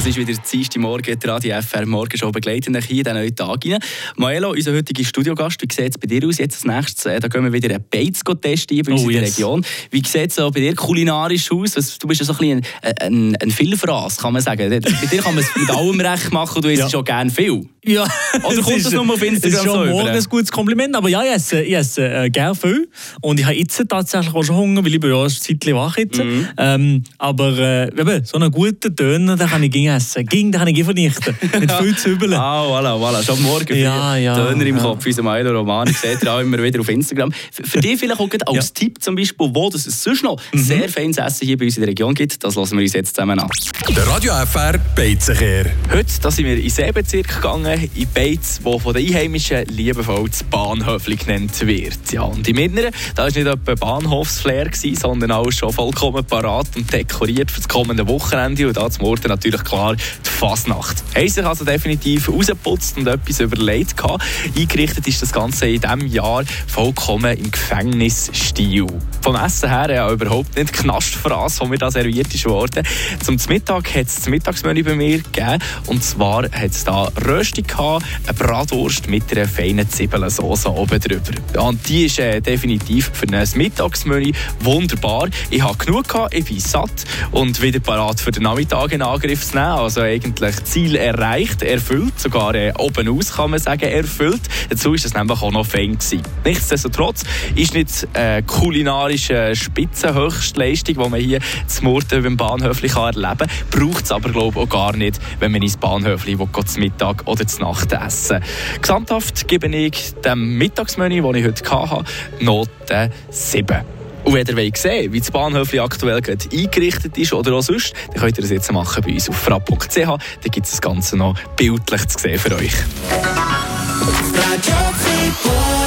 Es ist wieder der Dienstag Morgen, die Radio FR Morgen schon begleiten hier in diesen neuen Tag rein. Maelo, unser heutiger Studiogast, wie sieht es bei dir aus? Jetzt als nächstes, äh, da gehen wir wieder einen Beiz testen bei uns oh, in der yes. Region. Wie sieht es bei dir kulinarisch aus? Du bist ja so ein bisschen ein, ein, ein Vielfraß, kann man sagen. Bei dir kann man es mit allem recht machen und du isst ja. schon gerne viel. Ja. Oder kommt das nur auf Instagram Das ist schon so morgen ein gutes Kompliment, aber ja, ich esse, ich esse äh, gerne viel. Und ich habe jetzt tatsächlich auch schon Hunger, weil ich bin ja ein Zeitchen wach jetzt. Mhm. Ähm, aber äh, eben, so einen guten Döner, den kann ich ging essen. Ging, den kann ich vernichten. Mit viel Zwiebeln. Ah, voilà, voilà. Schon morgen ja, ja, Döner im ja. Kopf, unser Milo Roman. Seht ihr auch immer wieder auf Instagram. Für dich vielleicht auch als ja. Tipp zum Beispiel, wo es sonst noch mhm. sehr feines Essen hier bei uns in der Region gibt, das lassen wir uns jetzt zusammen an. Der Radio FR Beizenkehr. Heute da sind wir in den Seebezirk gegangen, in Beiz, wo von den Einheimischen liebevoll das Bahnhöfli genannt wird. Ja, und im Inneren, da war nicht etwa Bahnhofsflair, sondern auch schon vollkommen parat und dekoriert für das kommende Wochenende. Und da zum Morgen natürlich klar die Fasnacht. Haben sich also definitiv rausgeputzt und etwas überlegt gehabt. Eingerichtet ist das Ganze in diesem Jahr vollkommen im Gefängnisstil. Vom Essen her ja überhaupt nicht Knastfraß, wo mir da serviert ist worden. Zum Mittag hat es das Mittagsmenü bei mir gegeben. Und zwar hat es da Rösti gehabt, eine Bratwurst mit einer feinen Zwiebelsauce oben drüber. Und die ist äh, definitiv für ein Mittagsmenü wunderbar. Ich habe genug gehabt, ich bin satt und wieder parat für den Nachmittag in Angriff zu nehmen. Also eigentlich Ziel erreicht, erfüllt, sogar äh, oben aus kann man sagen, erfüllt. Dazu ist es nämlich auch noch fein gewesen. Nichtsdestotrotz ist nicht äh, kulinarische Spitzenhöchstleistung, die man hier zum Murten beim Bahnhöfli erleben kann. Braucht es aber glaube ich auch gar nicht, wenn man ins Bahnhöfli will, zum Mittag oder zu Nacht essen. Gesamthaft gebe ich dem Mittagsmenü, das ich heute hatte, Note 7. Und wenn ihr wollt wie das Bahnhöfli aktuell gerade eingerichtet ist oder auch sonst, dann könnt ihr das jetzt machen bei uns auf frapp.ch. Da gibt es das Ganze noch bildlich zu sehen für euch.